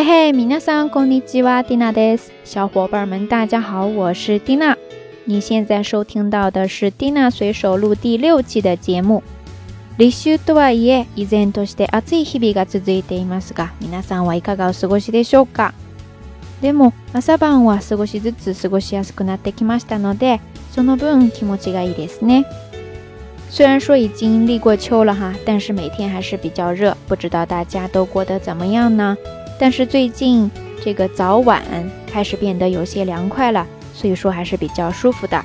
嘿嘿，米娜桑，こんにちは，蒂娜です。小伙伴们，大家好，我是蒂娜。你现在收听到的是蒂娜随手录第六期的节目。立秋とはいえ、依然として暑い日々が続いていますが、皆さんはいかがお過ごしでしょうかでも、朝晩は少しずつ過ごしやすくなってきましたので、その分気持ちがいいですね。虽然说已经历过秋了哈，但是每天还是比较热，不知道大家都过得怎么样呢？但是最近这个早晚开始变得有些凉快了，所以说还是比较舒服的。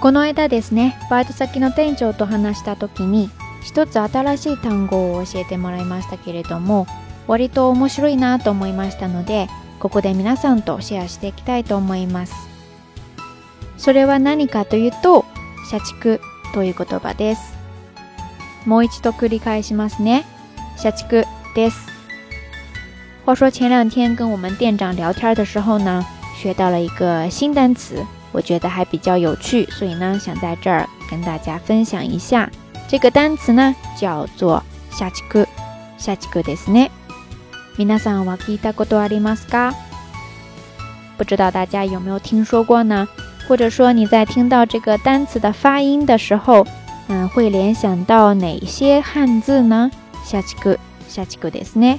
この間ですね、バイト先の店長と話した時に、一つ新しい単語を教えてもらいましたけれども、割と面白いなと思いましたので、ここで皆さんとシェアしていきたいと思います。それは何かというと、社畜という言葉です。もう一度繰り返しますね。社畜です。话说前两天跟我们店长聊天的时候呢，学到了一个新单词，我觉得还比较有趣，所以呢想在这儿跟大家分享一下。这个单词呢叫做“夏奇库”，夏奇库的是呢，皆さんは聞いたことありますか？不知道大家有没有听说过呢？或者说你在听到这个单词的发音的时候，嗯，会联想到哪些汉字呢？c 奇库，夏奇库的是呢。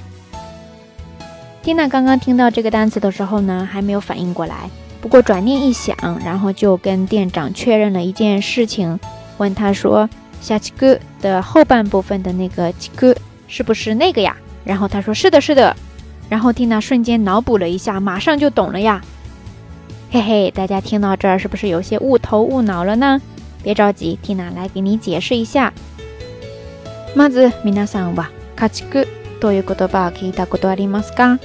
蒂娜刚刚听到这个单词的时候呢，还没有反应过来。不过转念一想，然后就跟店长确认了一件事情，问他说：“下契哥的后半部分的那个七哥是不是那个呀？”然后他说：“是的，是的。”然后蒂娜瞬间脑补了一下，马上就懂了呀。嘿嘿，大家听到这儿是不是有些误头误脑了呢？别着急，蒂娜来给你解释一下。まず、みなさんはチクという言葉聞いたことがありますか？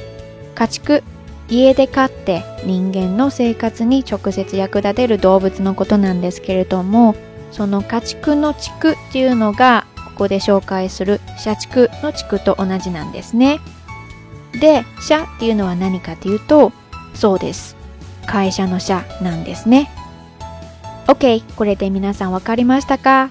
家畜家で飼って人間の生活に直接役立てる動物のことなんですけれどもその家畜の地区っていうのがここで紹介する社畜の地区と同じなんですねで社っていうのは何かというとそうです会社の社なんですね OK これで皆さん分かりましたか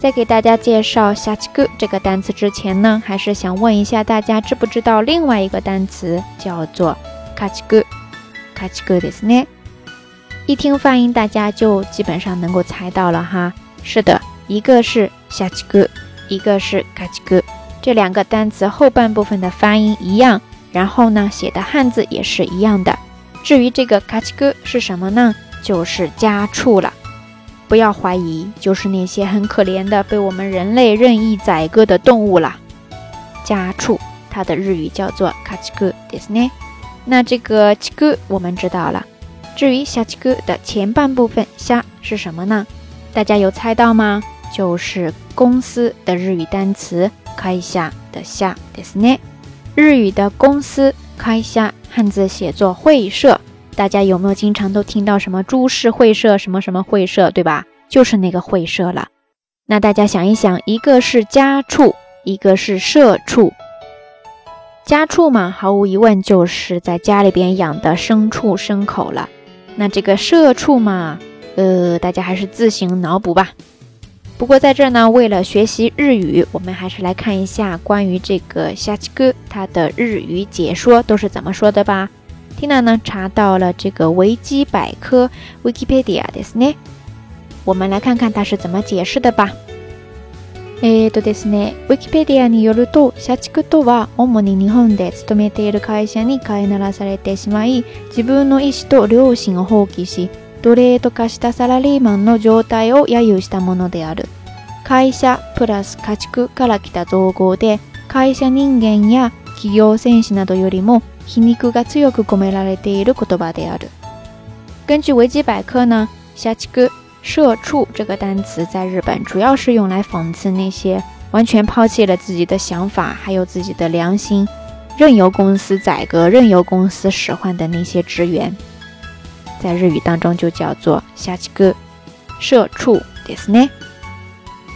在给大家介绍“下 g 哥”这个单词之前呢，还是想问一下大家，知不知道另外一个单词叫做“ c h a g 卡七哥”？“ i g 哥”ですね。一听发音，大家就基本上能够猜到了哈。是的，一个是“下 g 哥”，一个是“ c a 卡 g 哥”，这两个单词后半部分的发音一样，然后呢写的汉字也是一样的。至于这个“ c a 卡 g 哥”是什么呢？就是家畜了。不要怀疑，就是那些很可怜的被我们人类任意宰割的动物了。家畜，它的日语叫做カチグディスネ。那这个チグ我们知道了，至于小チグ的前半部分虾是什么呢？大家有猜到吗？就是公司的日语单词开下的下ですね。日语的公司开下汉字写作会社。大家有没有经常都听到什么株式会社、什么什么会社，对吧？就是那个会社了。那大家想一想，一个是家畜，一个是社畜。家畜嘛，毫无疑问就是在家里边养的牲畜、牲口了。那这个社畜嘛，呃，大家还是自行脑补吧。不过在这儿呢，为了学习日语，我们还是来看一下关于这个夏奇哥他的日语解说都是怎么说的吧。ティナ a 呢查到了这个维基百科 Wikipedia ですね。我们来看看它是怎么解释的吧。えーとですね、ウィキペディアによると、社畜とは主に日本で勤めている会社に飼いならされてしまい、自分の意思と良心を放棄し、奴隷と化したサラリーマンの状態を揶揄したものである。会社プラス家畜から来た造語で、会社人間や企業戦士などよりも根据维基百科呢，“下社畜”这个单词在日本主要是用来讽刺那些完全抛弃了自己的想法，还有自己的良心，任由公司宰割、任由公司使唤的那些职员。在日语当中就叫做“下社畜”。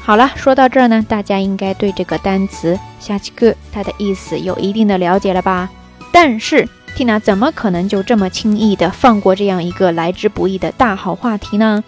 好了，说到这儿呢，大家应该对这个单词“下社畜”它的意思有一定的了解了吧？但是，Tina 怎么可能就这么轻易的放过这样一个来之不易的大好话题呢？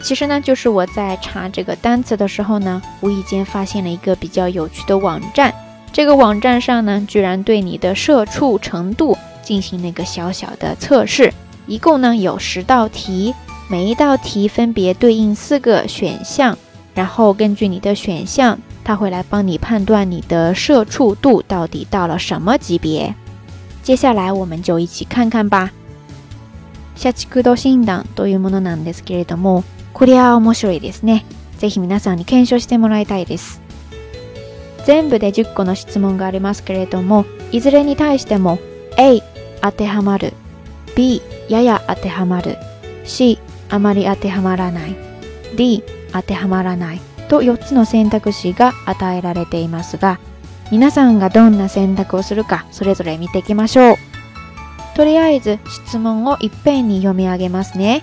其实呢，就是我在查这个单词的时候呢，无意间发现了一个比较有趣的网站。这个网站上呢，居然对你的社畜程度进行了一个小小的测试，一共呢有十道题，每一道题分别对应四个选项。然后根据你的选项，它会来帮你判断你的社畜度到底到了什么级别。接下来我们就一起看看吧。社畜度診断というものなんですけれども、これは面白いですね。ぜひ皆さんに検証してもらいたいです。全部で10個の質問がありますけれども、いずれに対しても A 当てはまる、B やや当てはまる、C あまり当てはまらない、D 当てはまらないと4つの選択肢が与えられていますが皆さんがどんな選択をするかそれぞれ見ていきましょうとりあえず質問をいっぺんに読み上げますね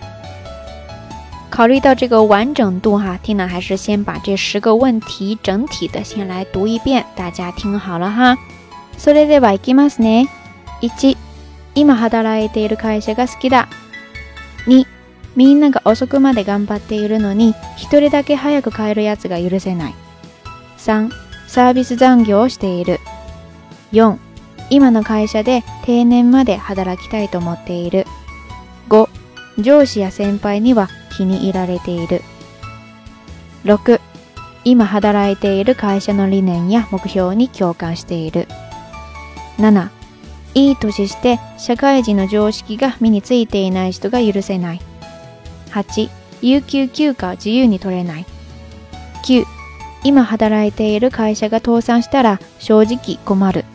考虑到这个完整度哈、啊 t i 还是先把这十个问题整体的先来读一遍，大家听好了哈。それではいきますね。一、今働いている会社が好きだ。二、みんなが遅くまで頑張っているのに一人だけ早く帰るやつが許せない3サービス残業をしている4今の会社で定年まで働きたいと思っている5上司や先輩には気に入られている6今働いている会社の理念や目標に共感している7いい年して社会人の常識が身についていない人が許せない8、有給休暇自由に取れない。9、今働いている会社が倒産したら正直困る。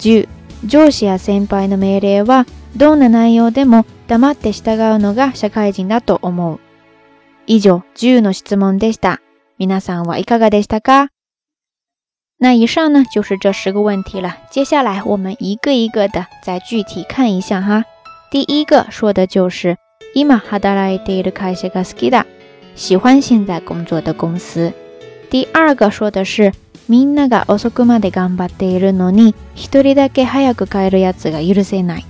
10、上司や先輩の命令はどんな内容でも黙って従うのが社会人だと思う。以上、10の質問でした。皆さんはいかがでしたか那以上呢就是这十个问题了。接下来我们一个一个的再具体看一下哈。第一个说的就是伊玛哈达ライデルカエシガスキダ，喜欢现在工作的公司。第二个说的是，みんながおそくまで頑張ってるのに、ひとりだけ早く帰るやつがいるせない，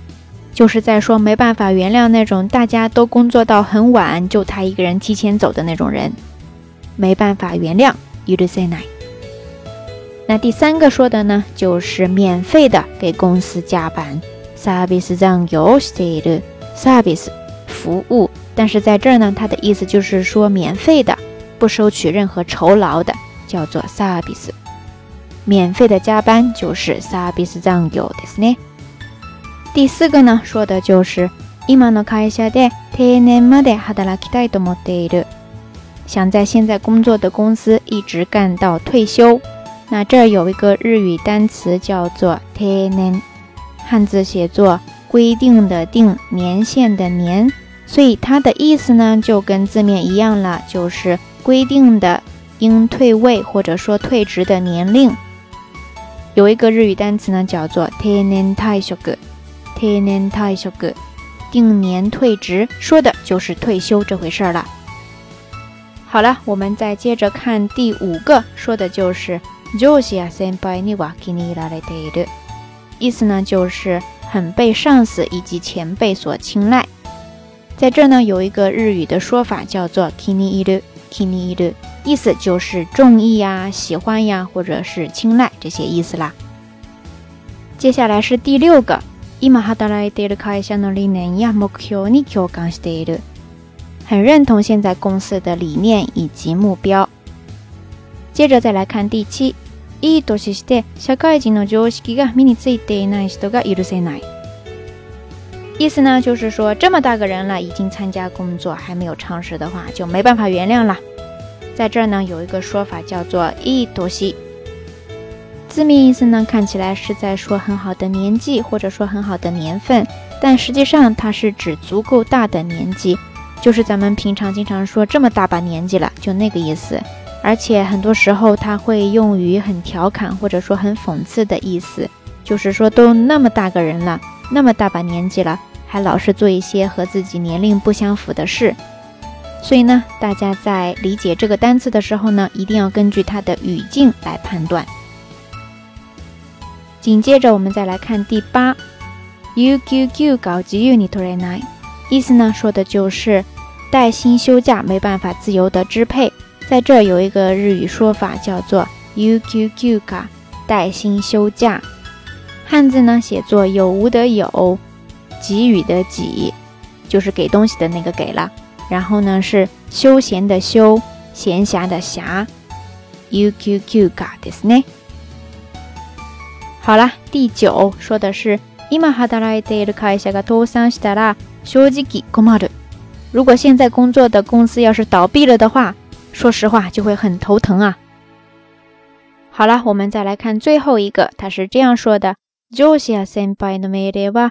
就是在说没办法原谅那种大家都工作到很晚，就他一个人提前走的那种人，没办法原谅いるせない。那第三个说的呢，就是免费的给公司加班サービスをしたるサービス。服务，但是在这儿呢，它的意思就是说免费的，不收取任何酬劳的，叫做サービス。免费的加班就是サービス残業ですね。第四个呢，说的就是今の会社で定年まで働きたいと思る。想在现在工作的公司一直干到退休。那这儿有一个日语单词叫做定年，汉字写作规定的定年限的年。所以它的意思呢，就跟字面一样了，就是规定的应退位或者说退职的年龄。有一个日语单词呢，叫做 “tennentai s g t e n e n t a i s g 定年退职，说的就是退休这回事了。好了，我们再接着看第五个，说的就是 j o s i y a s e m p a i niwa kini l a r e t t e 意思呢就是很被上司以及前辈所青睐。在这呢，有一个日语的说法叫做 k i n i i r u k i n i iru，意思就是“中意呀、喜欢呀，或者是青睐”这些意思啦。接下来是第六个 i m a h a る a 社の i kaisa no 理念や目標に共感している”，很认同现在公司的理念以及目标。接着再来看第七，“ido s h i e 社会の常識が身についていない人が許せない”。意思呢，就是说这么大个人了，已经参加工作，还没有尝试的话，就没办法原谅了。在这儿呢，有一个说法叫做“一多西”，字面意思呢，看起来是在说很好的年纪，或者说很好的年份，但实际上它是指足够大的年纪，就是咱们平常经常说这么大把年纪了，就那个意思。而且很多时候，他会用于很调侃或者说很讽刺的意思，就是说都那么大个人了，那么大把年纪了。还老是做一些和自己年龄不相符的事，所以呢，大家在理解这个单词的时候呢，一定要根据它的语境来判断。紧接着，我们再来看第八，uqqu 搞急ユニトレナイ，意思呢说的就是带薪休假没办法自由的支配。在这有一个日语说法叫做 uqquka 带薪休假，汉字呢写作有无得有。给予的给，就是给东西的那个给了。然后呢是休闲的休，闲暇的暇。U Q Q K，对不对？好了，第九说的是，如果现在工作的公司要是倒闭了的话，说实话就会很头疼啊。好了，我们再来看最后一个，它是这样说的，ジョシアセのメデは。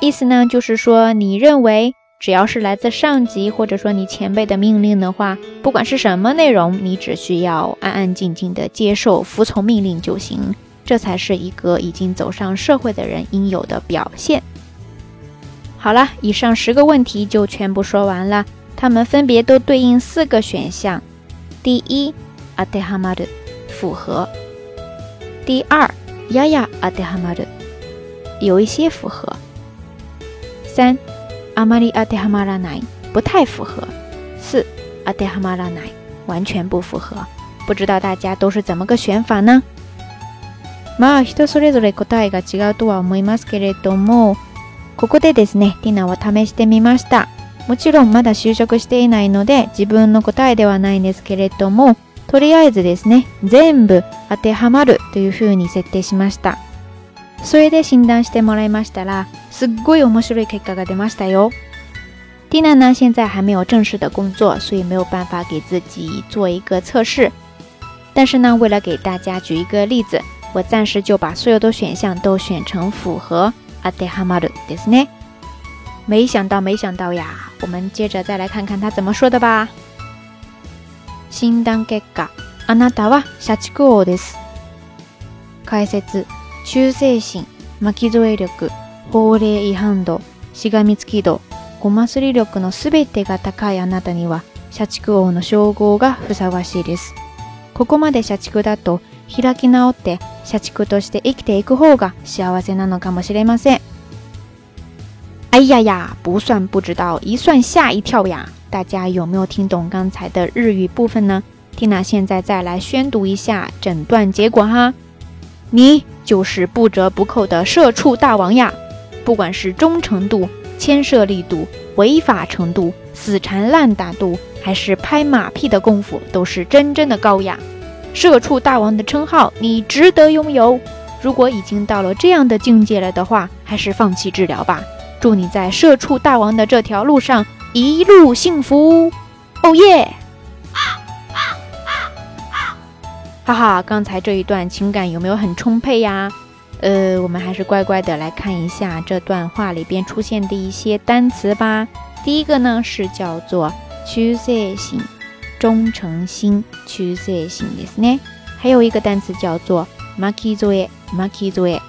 意思呢，就是说，你认为只要是来自上级或者说你前辈的命令的话，不管是什么内容，你只需要安安静静的接受、服从命令就行，这才是一个已经走上社会的人应有的表现。好了，以上十个问题就全部说完了，它们分别都对应四个选项。第一，阿德哈马的符合。第二，やや当てはまる，有一些符合。三、あまり当てはまらない，不太符合。四、当てはまらない，完全不符合。不知道大家都是怎么个选法呢？まあ人それぞれ答えが違うとは思いますけれども、ここでですね、ティナは試してみました。もちろんまだ就職していないので自分の答えではないんですけれども、とりあえずですね、全部当てはまるというふうに設定しました。それで診断してもらいましたら、すっごい面白い結果が出ましたよ。ィナ呢现在还没有正式的工作，所以没有办法给自己做一个测试。但是呢，为了给大家举一个例子，我暂时就把所有的选项都选成符合。啊，对，哈马鲁，对是呢。没想到，没想到呀！我们接着再来看看他怎么说的吧。新当改革。あなたは社畜王です。解説、忠誠心、巻き添え力、法令違反度、しがみつき度、ごますり力のすべてが高いあなたには、社畜王の称号がふさわしいです。ここまで社畜だと、開き直って社畜として生きていく方が幸せなのかもしれません。哎呀呀，不算不知道，一算吓一跳呀！大家有没有听懂刚才的日语部分呢？蒂娜，现在再来宣读一下诊断结果哈，你就是不折不扣的社畜大王呀！不管是忠诚度、牵涉力度、违法程度、死缠烂打度，还是拍马屁的功夫，都是真正的高雅。社畜大王的称号你值得拥有。如果已经到了这样的境界了的话，还是放弃治疗吧。祝你在社畜大王的这条路上一路幸福。哦耶！哈哈，刚才这一段情感有没有很充沛呀？呃，我们还是乖乖的来看一下这段话里边出现的一些单词吧。第一个呢是叫做“屈色性忠诚心”，屈色性的意思呢。还有一个单词叫做 “marry a y m a r r y way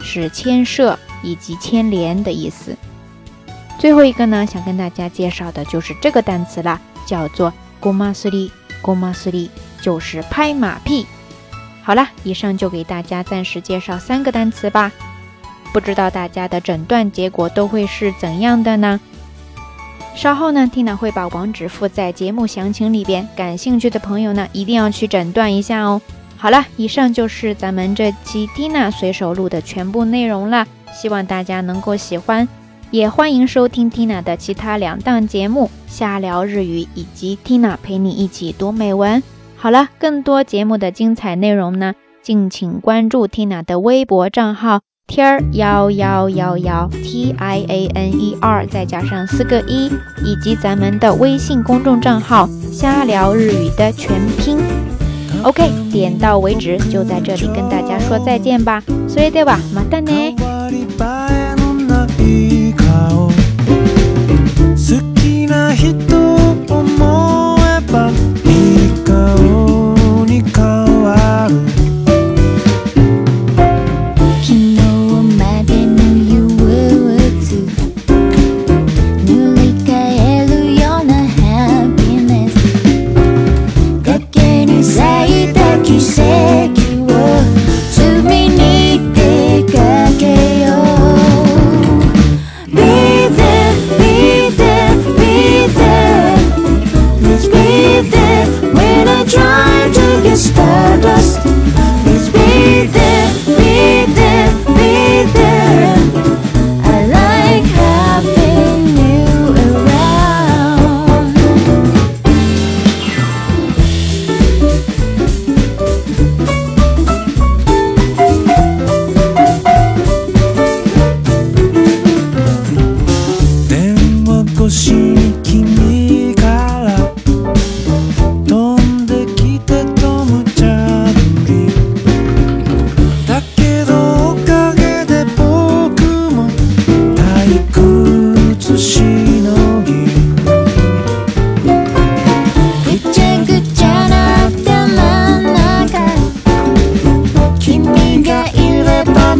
是牵涉以及牵连的意思。最后一个呢，想跟大家介绍的就是这个单词啦，叫做“ Gomasuri, gomasuri 就是拍马屁。好了，以上就给大家暂时介绍三个单词吧。不知道大家的诊断结果都会是怎样的呢？稍后呢，Tina 会把网址附在节目详情里边。感兴趣的朋友呢，一定要去诊断一下哦。好了，以上就是咱们这期 Tina 随手录的全部内容了。希望大家能够喜欢，也欢迎收听 Tina 的其他两档节目《瞎聊日语》以及 Tina 陪你一起读美文。好了，更多节目的精彩内容呢，敬请关注 Tina 的微博账号 Tina 幺幺幺幺 T I A N E R，再加上四个一，以及咱们的微信公众账号“瞎聊日语”的全拼。OK，点到为止，就在这里跟大家说再见吧。Saidawa，马丹呢？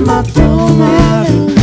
my domain.